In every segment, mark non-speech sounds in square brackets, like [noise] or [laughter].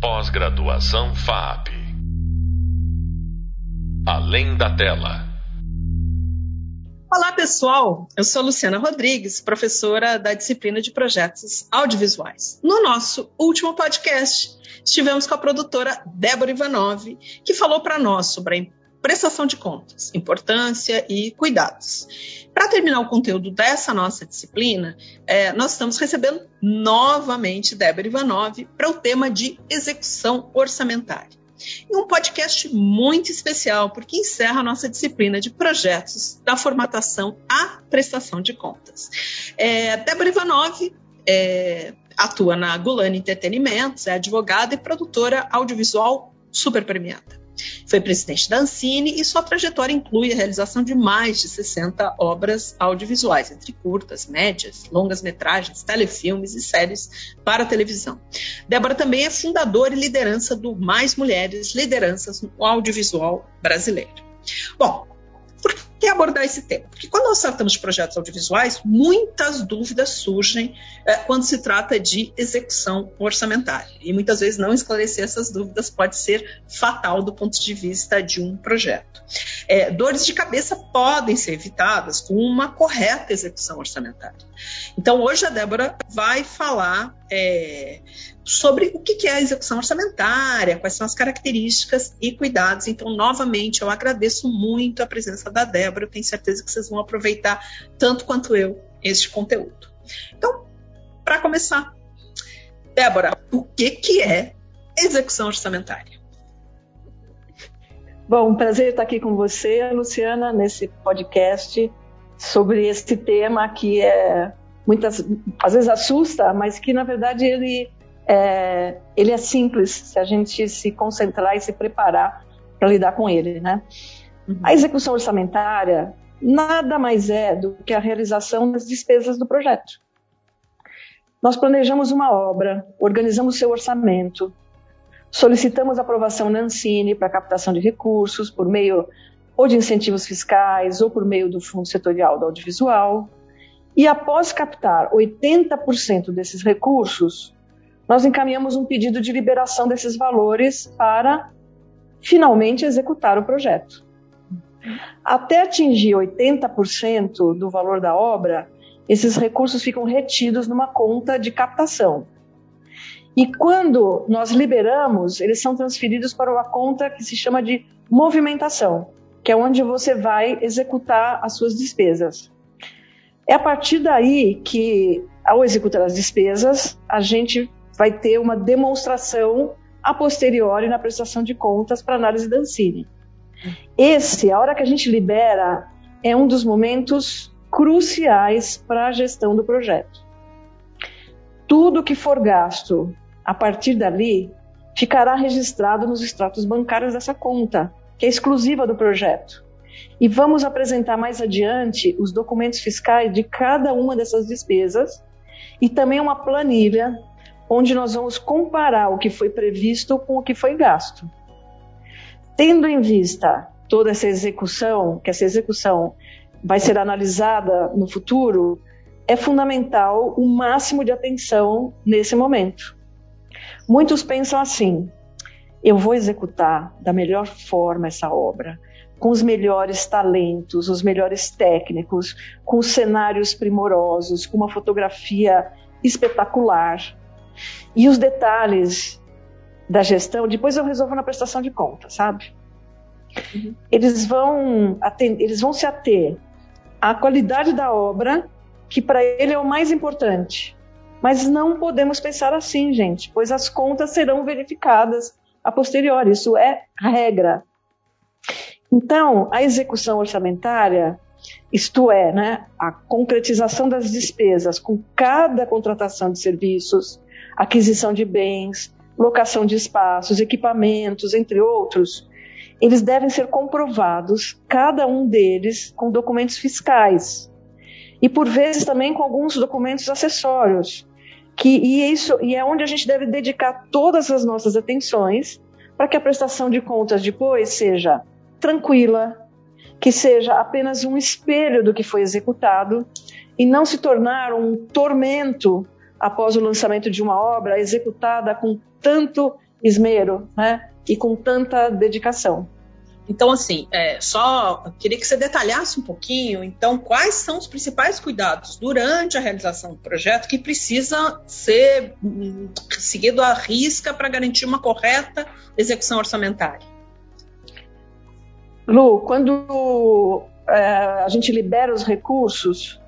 Pós-graduação FAP. Além da tela. Olá, pessoal. Eu sou Luciana Rodrigues, professora da disciplina de projetos audiovisuais. No nosso último podcast, estivemos com a produtora Débora Ivanov, que falou para nós sobre a prestação de contas, importância e cuidados. Para terminar o conteúdo dessa nossa disciplina, é, nós estamos recebendo novamente Débora Ivanov para o tema de execução orçamentária. E um podcast muito especial, porque encerra a nossa disciplina de projetos da formatação à prestação de contas. É, Débora Ivanov é, atua na Gulani Entretenimentos, é advogada e produtora audiovisual super premiada. Foi presidente da Ancine e sua trajetória inclui a realização de mais de 60 obras audiovisuais, entre curtas, médias, longas metragens, telefilmes e séries para televisão. Débora também é fundadora e liderança do Mais Mulheres Lideranças no Audiovisual Brasileiro. Bom, que abordar esse tema? Porque quando nós tratamos de projetos audiovisuais, muitas dúvidas surgem é, quando se trata de execução orçamentária. E muitas vezes não esclarecer essas dúvidas pode ser fatal do ponto de vista de um projeto. É, dores de cabeça podem ser evitadas com uma correta execução orçamentária. Então, hoje a Débora vai falar é, sobre o que é a execução orçamentária, quais são as características e cuidados. Então, novamente, eu agradeço muito a presença da Débora, tenho certeza que vocês vão aproveitar tanto quanto eu este conteúdo. Então, para começar, Débora, o que, que é execução orçamentária? Bom, prazer estar aqui com você, Luciana, nesse podcast sobre esse tema que é muitas às vezes assusta, mas que na verdade ele é, ele é simples se a gente se concentrar e se preparar para lidar com ele, né? Uhum. A execução orçamentária nada mais é do que a realização das despesas do projeto. Nós planejamos uma obra, organizamos seu orçamento, solicitamos aprovação na Ancine para captação de recursos por meio ou de incentivos fiscais ou por meio do Fundo Setorial do Audiovisual. E após captar 80% desses recursos, nós encaminhamos um pedido de liberação desses valores para finalmente executar o projeto. Até atingir 80% do valor da obra, esses recursos ficam retidos numa conta de captação. E quando nós liberamos, eles são transferidos para uma conta que se chama de movimentação, que é onde você vai executar as suas despesas. É a partir daí que, ao executar as despesas, a gente vai ter uma demonstração a posteriori na prestação de contas para análise da Ancine. Esse, a hora que a gente libera, é um dos momentos cruciais para a gestão do projeto. Tudo que for gasto a partir dali ficará registrado nos extratos bancários dessa conta, que é exclusiva do projeto. E vamos apresentar mais adiante os documentos fiscais de cada uma dessas despesas e também uma planilha onde nós vamos comparar o que foi previsto com o que foi gasto. Tendo em vista toda essa execução, que essa execução vai ser analisada no futuro, é fundamental o máximo de atenção nesse momento. Muitos pensam assim: eu vou executar da melhor forma essa obra, com os melhores talentos, os melhores técnicos, com cenários primorosos, com uma fotografia espetacular. E os detalhes da gestão, depois eu resolvo na prestação de contas, sabe? Uhum. Eles, vão eles vão se ater à qualidade da obra, que para ele é o mais importante. Mas não podemos pensar assim, gente, pois as contas serão verificadas a posteriori, isso é regra. Então, a execução orçamentária, isto é, né, a concretização das despesas com cada contratação de serviços, aquisição de bens, locação de espaços, equipamentos, entre outros, eles devem ser comprovados, cada um deles, com documentos fiscais. E por vezes também com alguns documentos acessórios. Que, e, isso, e é onde a gente deve dedicar todas as nossas atenções para que a prestação de contas depois seja tranquila, que seja apenas um espelho do que foi executado e não se tornar um tormento após o lançamento de uma obra executada com tanto esmero, né? E com tanta dedicação. Então, assim, é, só queria que você detalhasse um pouquinho, então, quais são os principais cuidados durante a realização do projeto que precisa ser hum, seguido à risca para garantir uma correta execução orçamentária? Lu, quando é, a gente libera os recursos,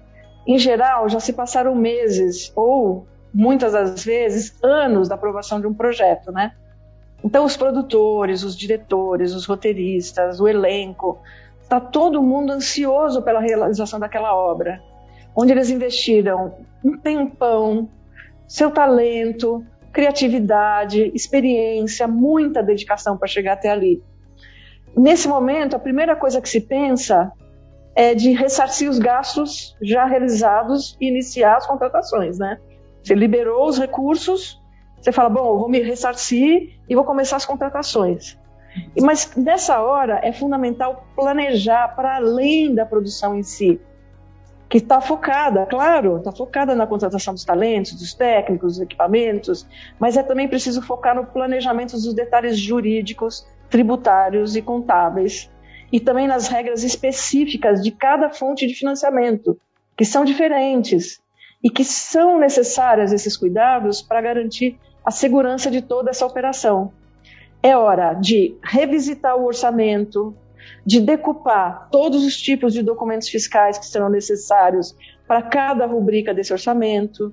em geral, já se passaram meses ou muitas das vezes anos da aprovação de um projeto, né? Então, os produtores, os diretores, os roteiristas, o elenco, está todo mundo ansioso pela realização daquela obra, onde eles investiram um tempão, seu talento, criatividade, experiência, muita dedicação para chegar até ali. Nesse momento, a primeira coisa que se pensa é de ressarcir os gastos já realizados e iniciar as contratações, né? Você liberou os recursos, você fala, bom, eu vou me ressarcir e vou começar as contratações. Mas nessa hora é fundamental planejar para além da produção em si, que está focada, claro, está focada na contratação dos talentos, dos técnicos, dos equipamentos, mas é também preciso focar no planejamento dos detalhes jurídicos, tributários e contábeis, e também nas regras específicas de cada fonte de financiamento, que são diferentes e que são necessários esses cuidados para garantir a segurança de toda essa operação. É hora de revisitar o orçamento, de decupar todos os tipos de documentos fiscais que serão necessários para cada rubrica desse orçamento,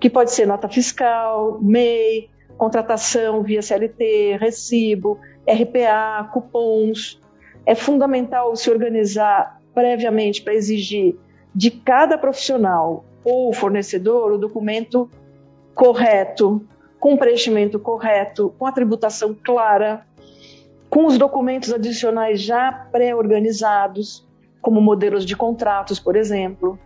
que pode ser nota fiscal, MEI, contratação via CLT, recibo, RPA, cupons. É fundamental se organizar previamente para exigir de cada profissional ou fornecedor o documento correto, com o preenchimento correto, com a tributação clara, com os documentos adicionais já pré-organizados, como modelos de contratos, por exemplo.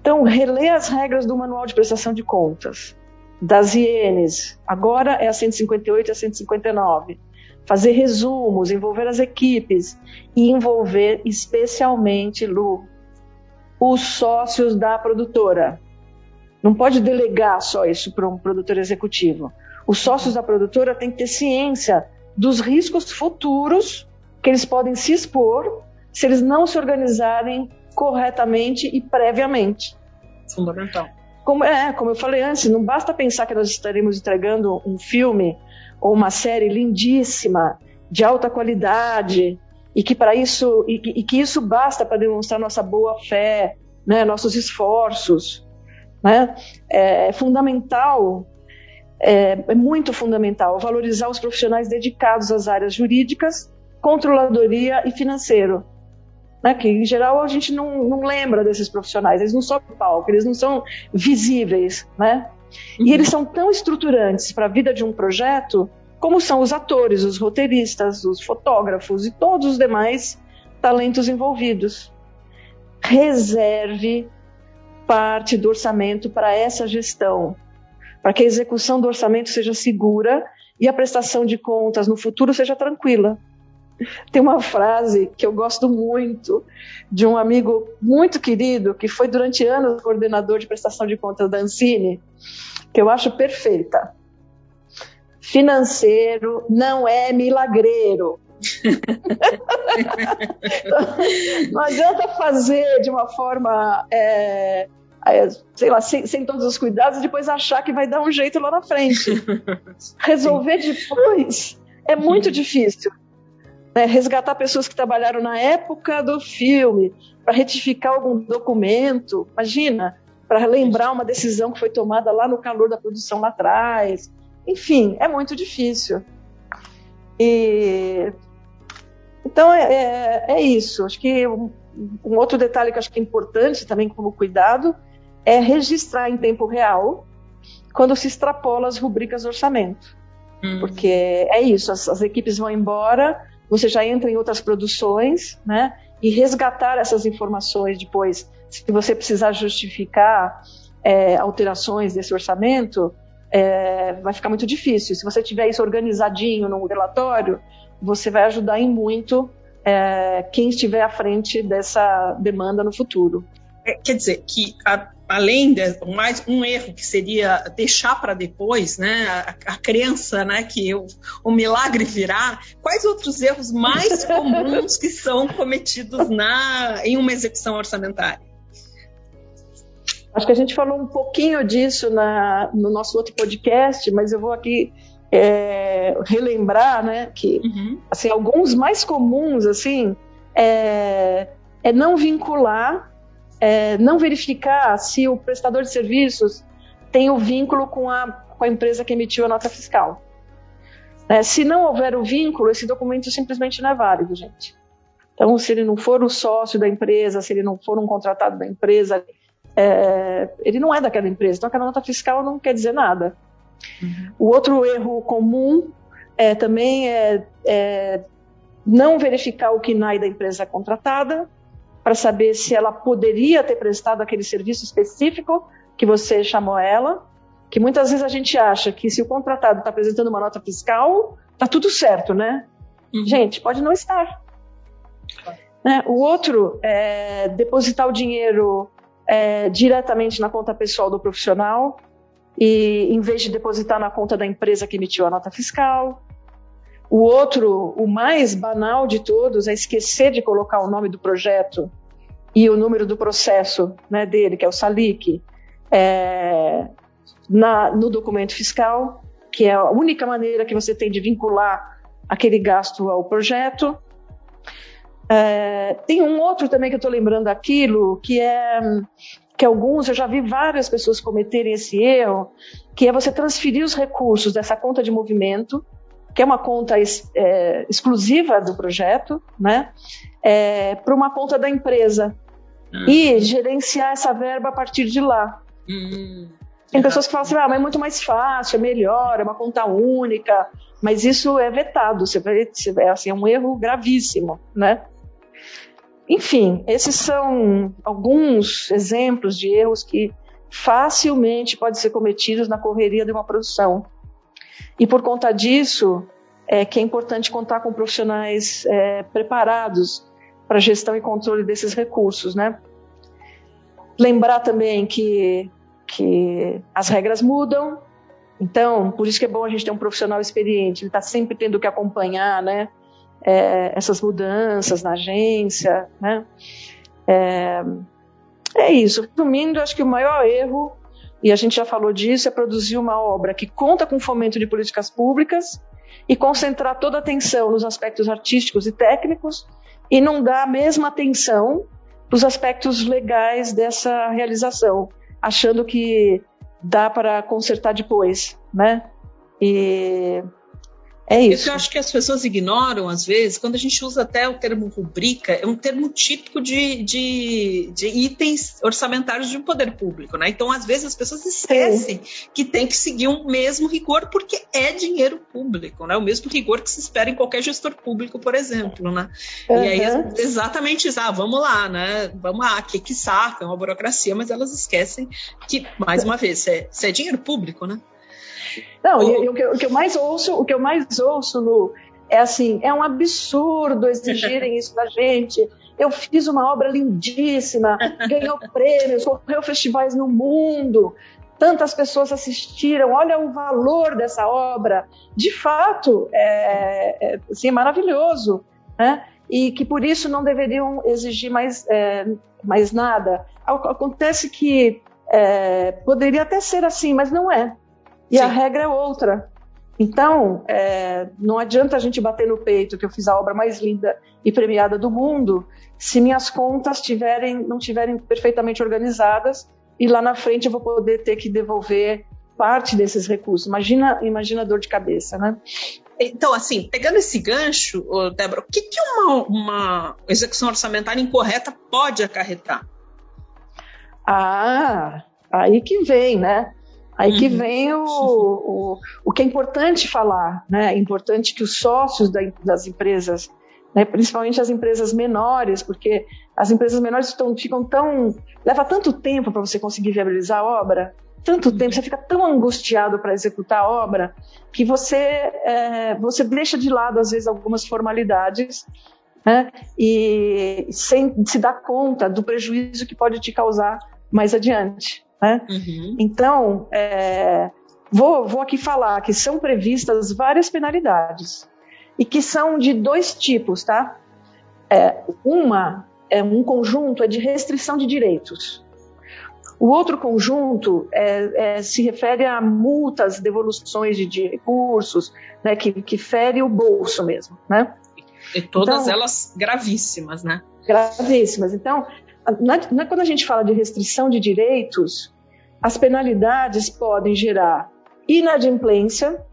Então, reler as regras do Manual de Prestação de Contas, das IENs, agora é a 158 e a 159. Fazer resumos, envolver as equipes e envolver especialmente, Lu, os sócios da produtora. Não pode delegar só isso para um produtor executivo. Os sócios da produtora têm que ter ciência dos riscos futuros que eles podem se expor se eles não se organizarem corretamente e previamente. Fundamental. Como, é, como eu falei antes, não basta pensar que nós estaremos entregando um filme ou uma série lindíssima, de alta qualidade, e que para isso e, e, que isso basta para demonstrar nossa boa fé, né, nossos esforços. Né? É, é fundamental, é, é muito fundamental valorizar os profissionais dedicados às áreas jurídicas, controladoria e financeiro. Né, que em geral a gente não, não lembra desses profissionais, eles não sobem palco, eles não são visíveis, né? Uhum. E eles são tão estruturantes para a vida de um projeto como são os atores, os roteiristas, os fotógrafos e todos os demais talentos envolvidos. Reserve parte do orçamento para essa gestão, para que a execução do orçamento seja segura e a prestação de contas no futuro seja tranquila. Tem uma frase que eu gosto muito de um amigo muito querido que foi durante anos coordenador de prestação de contas da Ancine, que eu acho perfeita. Financeiro não é milagreiro. [laughs] não adianta fazer de uma forma, é, sei lá, sem, sem, todos os cuidados e depois achar que vai dar um jeito lá na frente. [laughs] Resolver depois é muito difícil. Né? Resgatar pessoas que trabalharam na época do filme, para retificar algum documento, imagina, para lembrar uma decisão que foi tomada lá no calor da produção lá atrás. Enfim, é muito difícil. E então é, é, é, isso. Acho que um, um, outro detalhe que acho que é importante também como cuidado é registrar em tempo real quando se extrapola as rubricas do orçamento. Hum. Porque é isso, as, as, equipes vão embora, você já entra em outras produções, né? E resgatar essas informações depois, se você precisar justificar é, alterações desse orçamento, é, vai ficar muito difícil. Se você tiver isso organizadinho no relatório, você vai ajudar em muito é, quem estiver à frente dessa demanda no futuro. É, quer dizer, que a, além de mais um erro que seria deixar para depois, né, a, a, crença, né, que o, o milagre virá, quais outros erros mais [laughs] comuns que são cometidos na, em uma execução orçamentária? Acho que a gente falou um pouquinho disso na, no nosso outro podcast, mas eu vou aqui é, relembrar, né, que uhum. assim alguns mais comuns assim é, é não vincular é, não verificar se o prestador de serviços tem o vínculo com a, com a empresa que emitiu a nota fiscal. É, se não houver o vínculo, esse documento simplesmente não é válido, gente. Então, se ele não for o sócio da empresa, se ele não for um contratado da empresa, é, ele não é daquela empresa. Então, aquela nota fiscal não quer dizer nada. Uhum. O outro erro comum é, também é, é não verificar o KNAI da empresa contratada, para saber se ela poderia ter prestado aquele serviço específico que você chamou ela, que muitas vezes a gente acha que se o contratado está apresentando uma nota fiscal, está tudo certo, né? Uhum. Gente, pode não estar. Né? O outro é depositar o dinheiro é, diretamente na conta pessoal do profissional, e em vez de depositar na conta da empresa que emitiu a nota fiscal. O outro, o mais banal de todos, é esquecer de colocar o nome do projeto e o número do processo né, dele, que é o SALIC, é, na, no documento fiscal, que é a única maneira que você tem de vincular aquele gasto ao projeto. É, tem um outro também que eu estou lembrando aquilo, que é que alguns, eu já vi várias pessoas cometerem esse erro, que é você transferir os recursos dessa conta de movimento que é uma conta é, exclusiva do projeto, né, é, para uma conta da empresa uhum. e gerenciar essa verba a partir de lá. Uhum. Tem pessoas que falam assim, ah, mas é muito mais fácil, é melhor, é uma conta única, mas isso é vetado, você vai, é, assim, é um erro gravíssimo, né? Enfim, esses são alguns exemplos de erros que facilmente podem ser cometidos na correria de uma produção. E por conta disso, é que é importante contar com profissionais é, preparados para gestão e controle desses recursos, né? Lembrar também que, que as regras mudam, então, por isso que é bom a gente ter um profissional experiente, ele está sempre tendo que acompanhar, né? É, essas mudanças na agência, né? É, é isso. Resumindo, acho que o maior erro e a gente já falou disso, é produzir uma obra que conta com fomento de políticas públicas e concentrar toda a atenção nos aspectos artísticos e técnicos e não dar a mesma atenção para os aspectos legais dessa realização, achando que dá para consertar depois, né? E é isso. Isso eu acho que as pessoas ignoram, às vezes, quando a gente usa até o termo rubrica, é um termo típico de, de, de itens orçamentários de um poder público, né? Então, às vezes, as pessoas esquecem Sim. que tem que seguir o um mesmo rigor, porque é dinheiro público, né? O mesmo rigor que se espera em qualquer gestor público, por exemplo, né? Uhum. E aí, exatamente isso, ah, vamos lá, né? Vamos lá, que que saca, é uma burocracia, mas elas esquecem que, mais uma vez, é, é dinheiro público, né? Não, e, e o, que, o, que, eu mais ouço, o que eu mais ouço no, é assim, é um absurdo exigirem isso da gente. Eu fiz uma obra lindíssima, [laughs] ganhou prêmios, correu festivais no mundo, tantas pessoas assistiram, olha o valor dessa obra. De fato, é, é, assim, é maravilhoso, né? E que por isso não deveriam exigir mais, é, mais nada. Acontece que é, poderia até ser assim, mas não é e Sim. a regra é outra. Então, é, não adianta a gente bater no peito que eu fiz a obra mais linda e premiada do mundo se minhas contas tiverem, não tiverem perfeitamente organizadas e lá na frente eu vou poder ter que devolver parte desses recursos. Imagina, imagina a dor de cabeça, né? Então, assim, pegando esse gancho, Débora, o que, que uma, uma execução orçamentária incorreta pode acarretar? Ah, aí que vem, né? Aí uhum. que vem o, o, o que é importante falar, né? É importante que os sócios da, das empresas, né, principalmente as empresas menores, porque as empresas menores estão, ficam tão. leva tanto tempo para você conseguir viabilizar a obra, tanto uhum. tempo, você fica tão angustiado para executar a obra, que você, é, você deixa de lado, às vezes, algumas formalidades né? e sem se dar conta do prejuízo que pode te causar mais adiante. Né? Uhum. Então, é, vou, vou aqui falar que são previstas várias penalidades e que são de dois tipos, tá? É, uma é um conjunto é de restrição de direitos. O outro conjunto é, é, se refere a multas, devoluções de, de recursos, né, que, que fere o bolso mesmo, né? E todas então, elas gravíssimas, né? Gravíssimas. Então, na, na, quando a gente fala de restrição de direitos, as penalidades podem gerar inadimplência.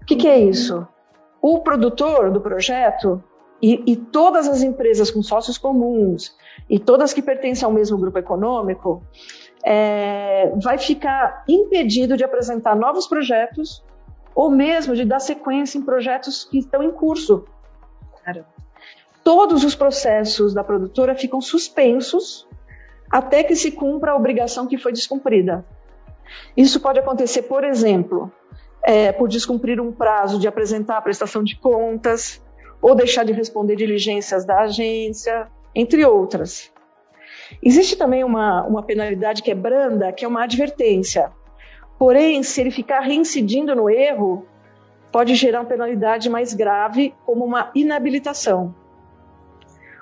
O que, que é isso? O produtor do projeto e, e, todas as empresas com sócios comuns e todas que pertencem ao mesmo grupo econômico é, vai ficar impedido de apresentar novos projetos ou mesmo de dar sequência em projetos que estão em curso. Caramba todos os processos da produtora ficam suspensos até que se cumpra a obrigação que foi descumprida. Isso pode acontecer, por exemplo, é, por descumprir um prazo de apresentar a prestação de contas, ou deixar de responder diligências da agência, entre outras. Existe também uma, uma penalidade que é branda, que é uma advertência. Porém, se ele ficar reincidindo no erro, pode gerar uma penalidade mais grave, como uma inabilitação.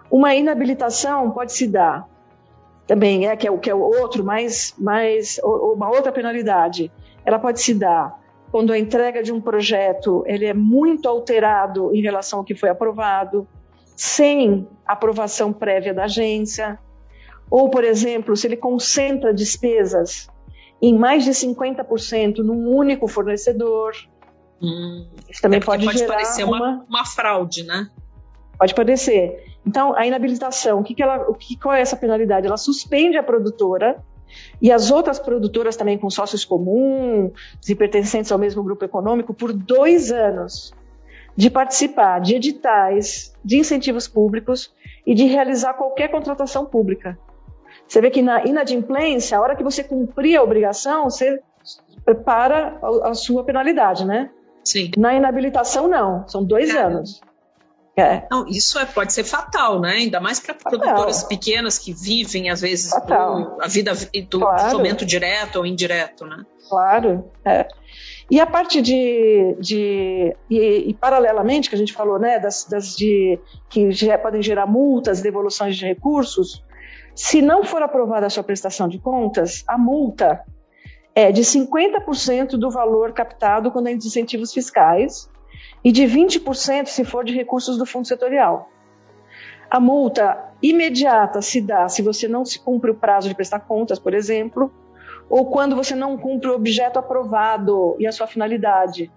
Uma inabilitação pode se dar também, é que é o que é o outro, mais, mais uma outra penalidade. Ela pode se dar quando a entrega de um projeto ele é muito alterado em relação ao que foi aprovado, sem aprovação prévia da agência, ou, por exemplo, se ele concentra despesas em mais de 50% num único fornecedor. Hum, Isso também é pode, pode gerar parecer uma, uma, uma fraude, né? Pode parecer. Então, a inabilitação, o que, que ela, o que, qual é essa penalidade? Ela suspende a produtora e as outras produtoras também com sócios comuns e pertencentes ao mesmo grupo econômico por dois anos de participar de editais, de incentivos públicos e de realizar qualquer contratação pública. Você vê que na inadimplência, a hora que você cumprir a obrigação, você prepara a, a sua penalidade, né? Sim. Na inabilitação, não. São dois anos. É. Não, isso é, pode ser fatal, né? Ainda mais para produtoras pequenas que vivem, às vezes, do, a vida do claro. fomento direto ou indireto, né? Claro. É. E a parte de. de e, e, paralelamente, que a gente falou, né, das, das de, que já podem gerar multas, devoluções de recursos, se não for aprovada a sua prestação de contas, a multa é de 50% do valor captado quando é incentivos fiscais e de 20% se for de recursos do fundo setorial. A multa imediata se dá se você não se cumpre o prazo de prestar contas, por exemplo, ou quando você não cumpre o objeto aprovado e a sua finalidade.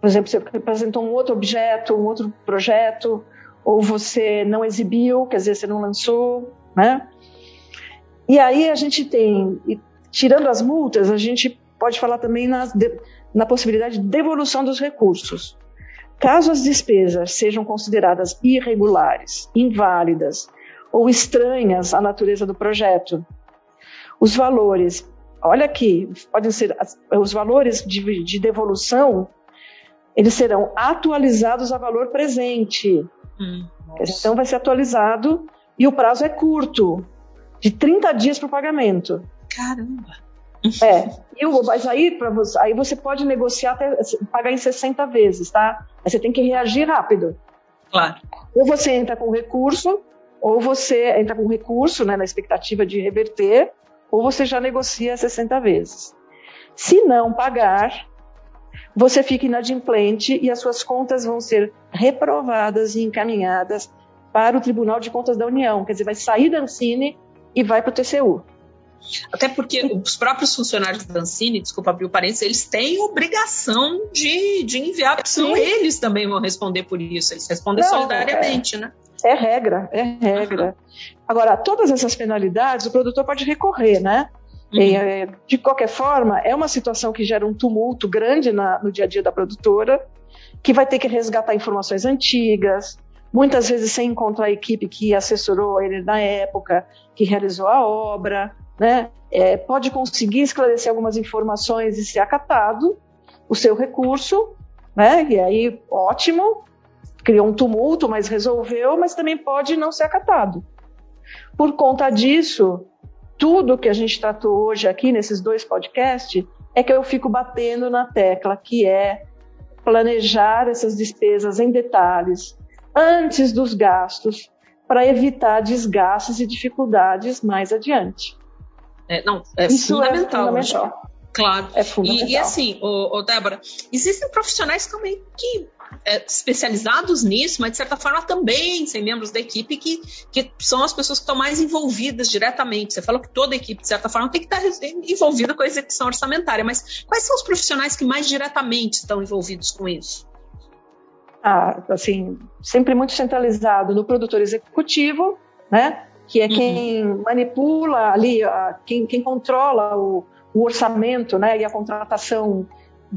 Por exemplo, você apresentou um outro objeto, um outro projeto, ou você não exibiu, quer dizer, você não lançou, né? E aí a gente tem, tirando as multas, a gente pode falar também na, na possibilidade de devolução dos recursos. Caso as despesas sejam consideradas irregulares, inválidas ou estranhas à natureza do projeto, os valores, olha aqui, podem ser os valores de, de devolução, eles serão atualizados a valor presente. Hum, então vai ser atualizado e o prazo é curto, de 30 dias para o pagamento. Caramba! É, e o, mas aí, você, aí você pode negociar até pagar em 60 vezes, tá? Mas você tem que reagir rápido. Claro. Ou você entra com recurso, ou você entra com recurso, né, na expectativa de reverter, ou você já negocia 60 vezes. Se não pagar, você fica inadimplente e as suas contas vão ser reprovadas e encaminhadas para o Tribunal de Contas da União. Quer dizer, vai sair da Ancine e vai para o TCU. Até porque os próprios funcionários da Ancine, desculpa abrir o parênteses, eles têm obrigação de, de enviar, porque senão eles também vão responder por isso. Eles respondem Não, solidariamente, é, né? É regra, é regra. Uhum. Agora, todas essas penalidades o produtor pode recorrer, né? Uhum. E, é, de qualquer forma, é uma situação que gera um tumulto grande na, no dia a dia da produtora, que vai ter que resgatar informações antigas, muitas vezes sem encontrar a equipe que assessorou ele na época, que realizou a obra né, é, pode conseguir esclarecer algumas informações e ser acatado o seu recurso, né, e aí ótimo, criou um tumulto, mas resolveu, mas também pode não ser acatado. Por conta disso, tudo que a gente tratou hoje aqui nesses dois podcasts é que eu fico batendo na tecla, que é planejar essas despesas em detalhes antes dos gastos para evitar desgastes e dificuldades mais adiante. É, não, é Isso fundamental. É fundamental. Claro. É fundamental. E, e assim, ô, ô, Débora, existem profissionais também que é, especializados nisso, mas de certa forma também sem membros da equipe que, que são as pessoas que estão mais envolvidas diretamente. Você falou que toda a equipe, de certa forma, tem que estar envolvida com a execução orçamentária, mas quais são os profissionais que mais diretamente estão envolvidos com isso? Ah, assim, sempre muito centralizado no produtor executivo, né? Que é quem uhum. manipula ali, quem, quem controla o, o orçamento, né? E a contratação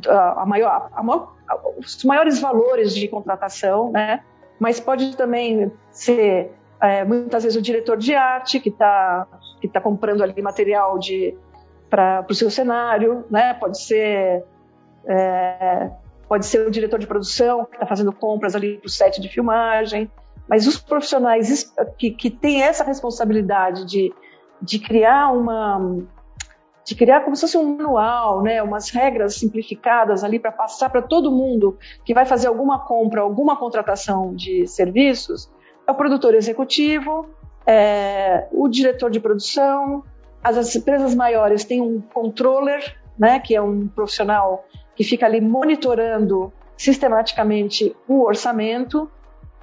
a maior, a maior, os maiores valores de contratação, né? Mas pode também ser é, muitas vezes o diretor de arte que está que tá comprando ali material para o seu cenário, né? Pode ser é, pode ser o diretor de produção que está fazendo compras ali para o set de filmagem. Mas os profissionais que, que têm essa responsabilidade de, de criar uma de criar como se fosse um manual, né, umas regras simplificadas ali para passar para todo mundo que vai fazer alguma compra, alguma contratação de serviços, é o produtor executivo, é o diretor de produção, as empresas maiores têm um controller, né, que é um profissional que fica ali monitorando sistematicamente o orçamento,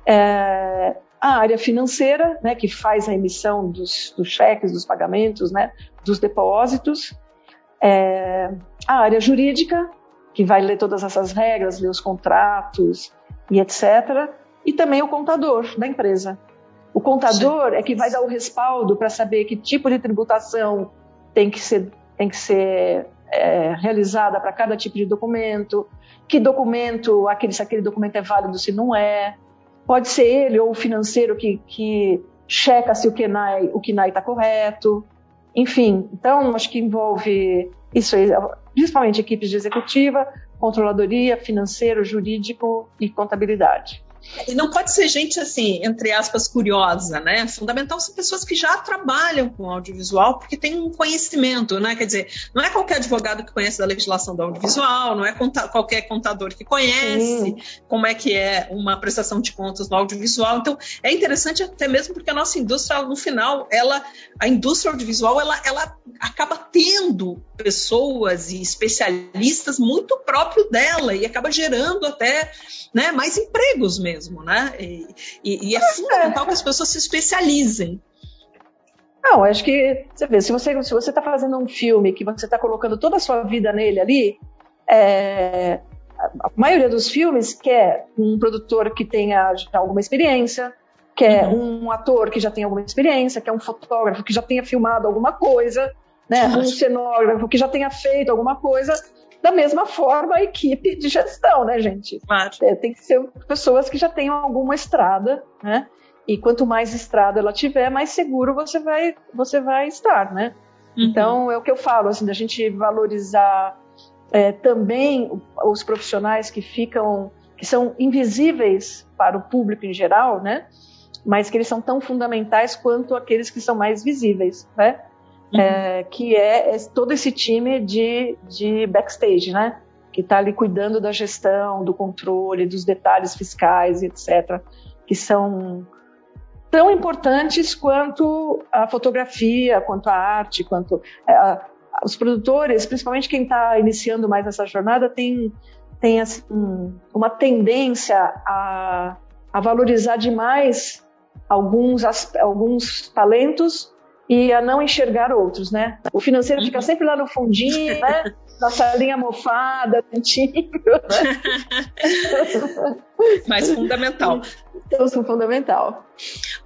é, a área financeira, né, que faz a emissão dos, dos cheques, dos pagamentos, né, dos depósitos, é, a área jurídica, que vai ler todas essas regras, ler os contratos e etc., e também o contador da empresa. O contador Sim. é que vai dar o respaldo para saber que tipo de tributação tem que ser, tem que ser é, realizada para cada tipo de documento, que documento, aquele, se aquele documento é válido, se não é. Pode ser ele ou o financeiro que, que checa se o KNAI o está correto. Enfim, então acho que envolve isso aí, principalmente equipes de executiva, controladoria, financeiro, jurídico e contabilidade. E não pode ser gente assim, entre aspas, curiosa, né? Fundamental são pessoas que já trabalham com audiovisual porque têm um conhecimento, né? Quer dizer, não é qualquer advogado que conhece da legislação do audiovisual, não é conta qualquer contador que conhece Sim. como é que é uma prestação de contas no audiovisual. Então, é interessante até mesmo porque a nossa indústria, no final, ela, a indústria audiovisual, ela, ela acaba tendo pessoas e especialistas muito próprio dela e acaba gerando até né, mais empregos mesmo mesmo, né? E, e, e é fundamental que as pessoas se especializem. Não, acho que você vê, se você se você está fazendo um filme que você está colocando toda a sua vida nele ali, é, a maioria dos filmes quer um produtor que tenha alguma experiência, quer uhum. um ator que já tenha alguma experiência, quer um fotógrafo que já tenha filmado alguma coisa, né, um cenógrafo que já tenha feito alguma coisa, da mesma forma, a equipe de gestão, né, gente? Claro. É, tem que ser pessoas que já tenham alguma estrada, né? E quanto mais estrada ela tiver, mais seguro você vai, você vai estar, né? Uhum. Então, é o que eu falo, assim, da gente valorizar é, também os profissionais que ficam, que são invisíveis para o público em geral, né? Mas que eles são tão fundamentais quanto aqueles que são mais visíveis, né? Uhum. é, que é, é, todo esse time de, de backstage, né? Que está ali cuidando da gestão, do controle, dos detalhes fiscais, etc., que são tão importantes quanto a fotografia, quanto a arte, quanto é, a, os produtores, principalmente quem está iniciando mais essa jornada, tem, tem assim, uma tendência a, a valorizar demais alguns, alguns talentos e a não enxergar outros, né? O financeiro fica sempre lá no fundinho, né? [laughs] Na salinha mofada, dentinho, né? [laughs] Mas fundamental. Então, são fundamental.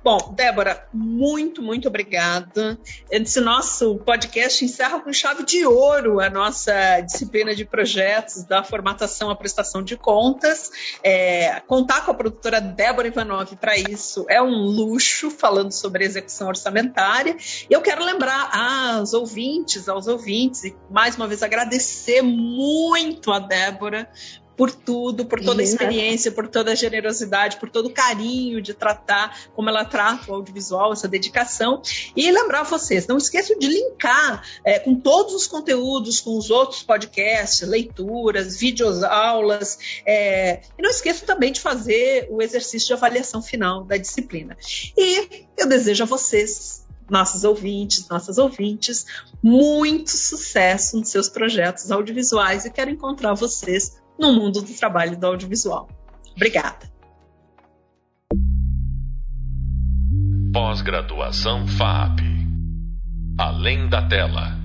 Bom, Débora, muito, muito obrigada. Esse nosso podcast encerra com chave de ouro a nossa disciplina de projetos da formatação à prestação de contas. É, contar com a produtora Débora Ivanov para isso é um luxo, falando sobre execução orçamentária. E eu quero lembrar aos ouvintes, aos ouvintes, e mais uma vez agradecer muito a Débora por tudo, por toda a experiência, por toda a generosidade, por todo o carinho de tratar como ela trata o audiovisual, essa dedicação. E lembrar vocês, não esqueçam de linkar é, com todos os conteúdos, com os outros podcasts, leituras, vídeos, aulas. É, e não esqueçam também de fazer o exercício de avaliação final da disciplina. E eu desejo a vocês nossos ouvintes, nossas ouvintes, muito sucesso nos seus projetos audiovisuais e quero encontrar vocês no mundo do trabalho do audiovisual. Obrigada. Pós-graduação FAP. Além da tela.